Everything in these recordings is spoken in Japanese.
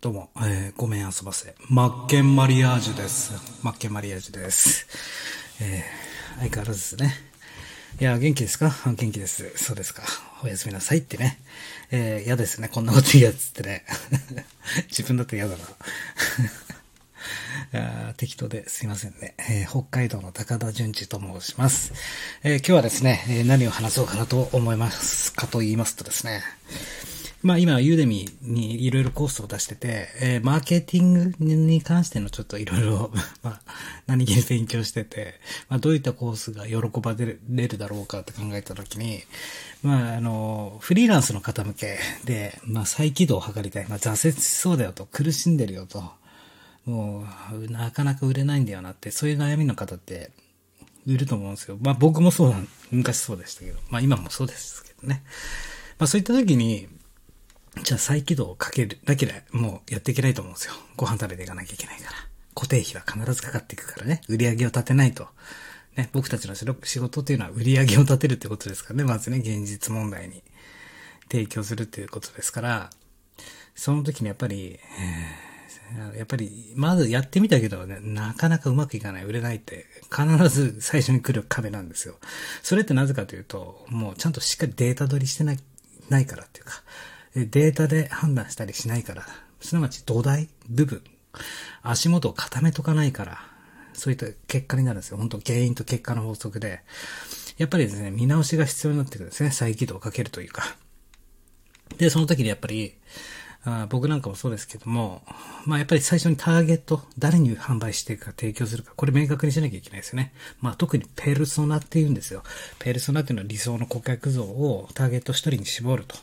どうも、えー、ごめん遊ばせ。マッケンマリアージュです。マッケンマリアージュです。えー、相変わらずですね。いや、元気ですか？元気です。そうですか。おやすみなさいってね。えー、嫌ですね。こんなこと言うやつってね。自分だって嫌だな。あ適当ですいませんね、えー北海道の高田純次と申します。えー今日はですね、え何を話そうかなと思いますかと言いますとですね、まあ今、ユーデミにいろいろコースを出してて、えーマーケティングに関してのちょっといろいろ、まあ、何気に勉強してて、まあどういったコースが喜ばれるだろうかって考えたときに、まああの、フリーランスの方向けで、まあ再起動を図りたい。まあ挫折しそうだよと、苦しんでるよと、もう、なかなか売れないんだよなって、そういう悩みの方って、いると思うんですよ。まあ僕もそうなん、昔そうでしたけど、まあ今もそうですけどね。まあそういった時に、じゃあ再起動をかけるだけでもうやっていけないと思うんですよ。ご飯食べていかなきゃいけないから。固定費は必ずかかっていくからね。売り上げを立てないと。ね、僕たちの仕事っていうのは売り上げを立てるってことですからね。まずね、現実問題に提供するっていうことですから、その時にやっぱり、やっぱり、まずやってみたけどね、なかなかうまくいかない、売れないって、必ず最初に来る壁なんですよ。それってなぜかというと、もうちゃんとしっかりデータ取りしてない、ないからっていうか、データで判断したりしないから、すなわち土台、部分、足元を固めとかないから、そういった結果になるんですよ。本当原因と結果の法則で。やっぱりですね、見直しが必要になってくるんですね。再起動をかけるというか。で、その時にやっぱり、あ僕なんかもそうですけども、まあやっぱり最初にターゲット、誰に販売していくか提供するか、これ明確にしなきゃいけないですよね。まあ特にペルソナって言うんですよ。ペルソナっていうのは理想の顧客像をターゲット一人に絞ると。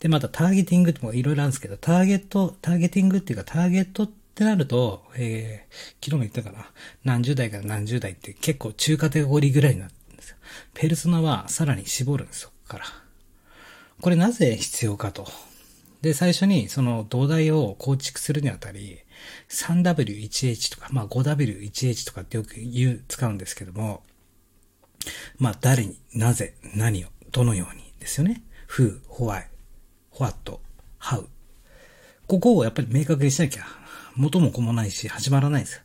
で、またターゲティングってもいろいろあるんですけど、ターゲット、ターゲティングっていうかターゲットってなると、えー、昨日も言ったかな。何十代から何十代って結構中カテゴリーぐらいになるんですよ。ペルソナはさらに絞るんですよ、ここから。これなぜ必要かと。で、最初にその土台を構築するにあたり、3W1H とか、まあ 5W1H とかってよく言う、使うんですけども、まあ誰に、なぜ、何を、どのようにですよね。who, why, what, how. ここをやっぱり明確にしなきゃ、元も子もないし始まらないですよ。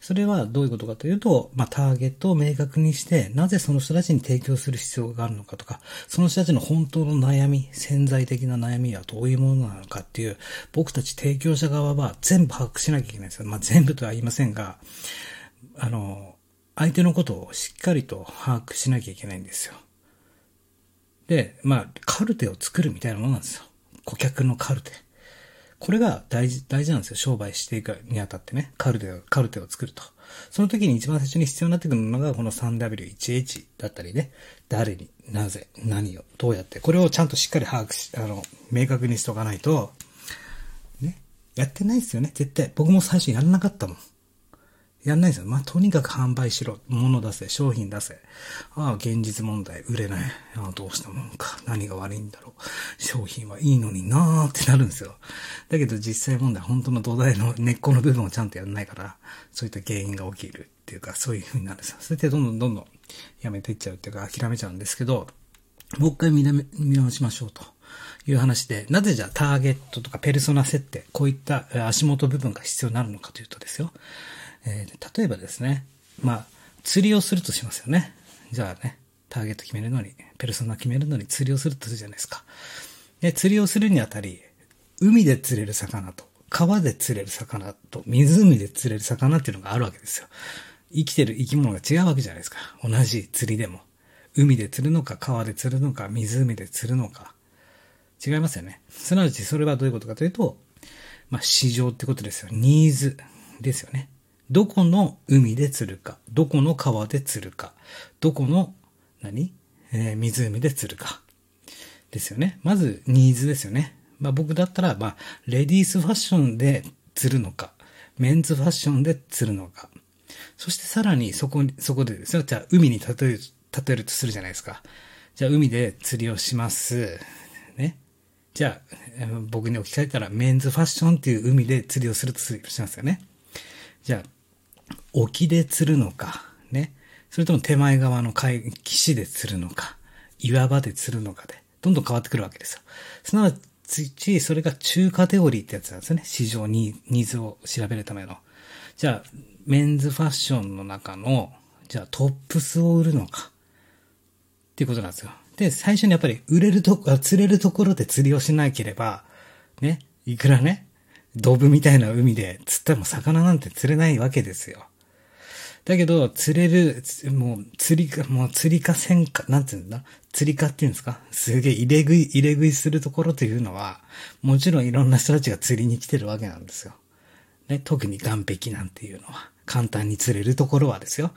それはどういうことかというと、まあ、ターゲットを明確にして、なぜその人たちに提供する必要があるのかとか、その人たちの本当の悩み、潜在的な悩みはどういうものなのかっていう、僕たち提供者側は全部把握しなきゃいけないんですよ。まあ、全部とは言いませんが、あの、相手のことをしっかりと把握しなきゃいけないんですよ。で、まあ、カルテを作るみたいなものなんですよ。顧客のカルテ。これが大事、大事なんですよ。商売していくにあたってね。カルテを、カルテを作ると。その時に一番最初に必要になってくるのが、この 3W1H だったりね。誰に、なぜ、何を、どうやって。これをちゃんとしっかり把握し、あの、明確にしておかないと、ね。やってないですよね。絶対。僕も最初やんなかったもん。やんないんですよ。まあ、とにかく販売しろ。物出せ。商品出せ。ああ、現実問題。売れない。ああ、どうしたもんか。何が悪いんだろう。商品はいいのになーってなるんですよ。だけど実際問題、本当の土台の根っこの部分をちゃんとやんないから、そういった原因が起きるっていうか、そういう風になるんですよ。それでどんどんどんどんやめていっちゃうっていうか、諦めちゃうんですけど、もう一回見直しましょうと。いう話で、なぜじゃあターゲットとかペルソナ設定、こういった足元部分が必要になるのかというとですよ。えー例えばですね、まあ、釣りをするとしますよね。じゃあね、ターゲット決めるのに、ペルソナ決めるのに釣りをするとするじゃないですか。で、釣りをするにあたり、海で釣れる魚と、川で釣れる魚と、湖で釣れる魚っていうのがあるわけですよ。生きてる生き物が違うわけじゃないですか。同じ釣りでも。海で釣るのか、川で釣るのか、湖で釣るのか。違いますよね。すなわちそれはどういうことかというと、まあ、市場ってことですよ。ニーズですよね。どこの海で釣るか、どこの川で釣るか、どこの、何？えー湖で釣るか。ですよね。まず、ニーズですよね。まあ僕だったら、まあ、レディースファッションで釣るのか、メンズファッションで釣るのか。そしてさらにそこに、そこでですよ。じゃあ海に例える、例えるとするじゃないですか。じゃあ海で釣りをします。ね。じゃあ、えー僕に置き換えたらメンズファッションっていう海で釣りをするとしますよね。じゃあ、沖で釣るのか、ね。それとも手前側の海、岸で釣るのか、岩場で釣るのかで、どんどん変わってくるわけですよ。すなわち、それが中カテゴリーってやつなんですね。市場にニーズを調べるための。じゃあ、メンズファッションの中の、じゃあトップスを売るのか。っていうことなんですよ。で、最初にやっぱり売れるとこ、釣れるところで釣りをしなければ、ね、いくらね、ドブみたいな海で釣っても魚なんて釣れないわけですよ。だけど、釣れる、もう、釣りか、もう釣りか線か、なんていうんだ？釣りかっていうんですか？すげえ入れ食い、入れ食いするところというのは、もちろんいろんな人たちが釣りに来てるわけなんですよ。ね、特に岸壁なんていうのは。簡単に釣れるところはですよ。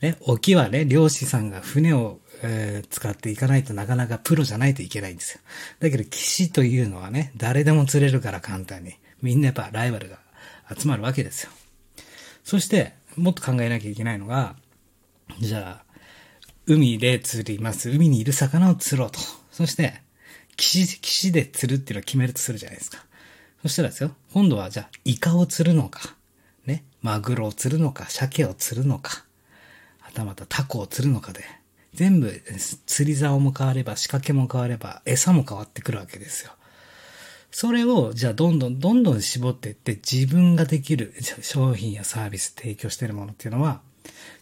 ね、沖はね、漁師さんが船を、えー、使っていかないとなかなかプロじゃないといけないんですよ。だけど、岸というのはね、誰でも釣れるから簡単に。みんなやっぱライバルが集まるわけですよ。そして、もっと考えなきゃいけないのが、じゃあ、海で釣ります。海にいる魚を釣ろうと。そして、岸、岸で釣るっていうのを決めるとするじゃないですか。そしたらですよ、今度はじゃあ、イカを釣るのか、ね、マグロを釣るのか、鮭を釣るのか、はたまたタコを釣るのかで、全部釣り竿も変われば、仕掛けも変われば、餌も変わってくるわけですよ。それを、じゃあどんどんどんどん絞っていって自分ができる商品やサービス提供してるものっていうのは、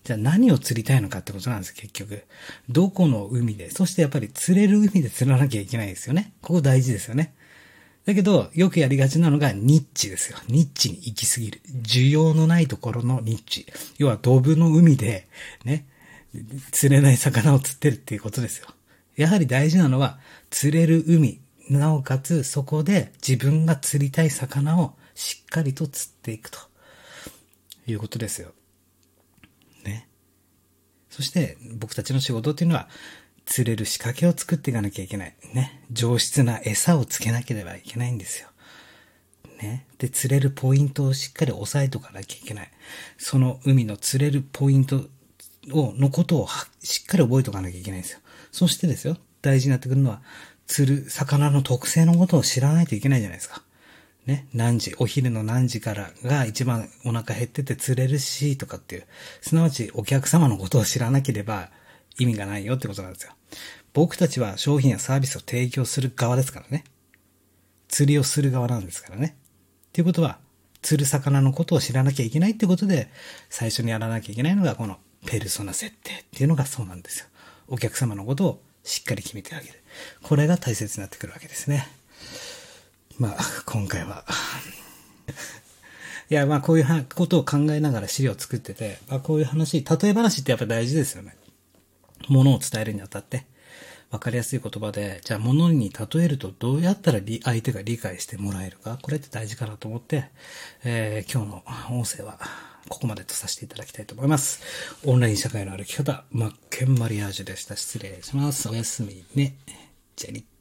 じゃあ何を釣りたいのかってことなんです、結局。どこの海で、そしてやっぱり釣れる海で釣らなきゃいけないですよね。ここ大事ですよね。だけど、よくやりがちなのがニッチですよ。ニッチに行き過ぎる。需要のないところのニッチ。要は、ドブの海で、ね、釣れない魚を釣ってるっていうことですよ。やはり大事なのは、釣れる海、なおかつそこで自分が釣りたい魚をしっかりと釣っていくということですよ。ね。そして僕たちの仕事っていうのは釣れる仕掛けを作っていかなきゃいけない。ね。上質な餌をつけなければいけないんですよ。ね。で、釣れるポイントをしっかり押さえとかなきゃいけない。その海の釣れるポイントを、のことをしっかり覚えておかなきゃいけないんですよ。そしてですよ、大事になってくるのは、釣る魚の特性のことを知らないといけないじゃないですか。ね、何時、お昼の何時からが一番お腹減ってて釣れるし、とかっていう。すなわちお客様のことを知らなければ意味がないよってことなんですよ。僕たちは商品やサービスを提供する側ですからね。釣りをする側なんですからね。っていうことは、釣る魚のことを知らなきゃいけないってことで、最初にやらなきゃいけないのがこのペルソナ設定っていうのがそうなんですよ。お客様のことをしっかり決めてあげる。これが大切になってくるわけですね。まあ、今回はいや、まあ、こういうことを考えながら資料を作ってて、まあ、こういう話、例え話ってやっぱ大事ですよね。ものを伝えるにあたって。わかりやすい言葉で、じゃあ物に例えるとどうやったら相手が理解してもらえるか、これって大事かなと思って、えー、今日の音声はここまでとさせていただきたいと思います。オンライン社会の歩き方、マッケンマリアージュでした。失礼します。おやすみね。じゃあり。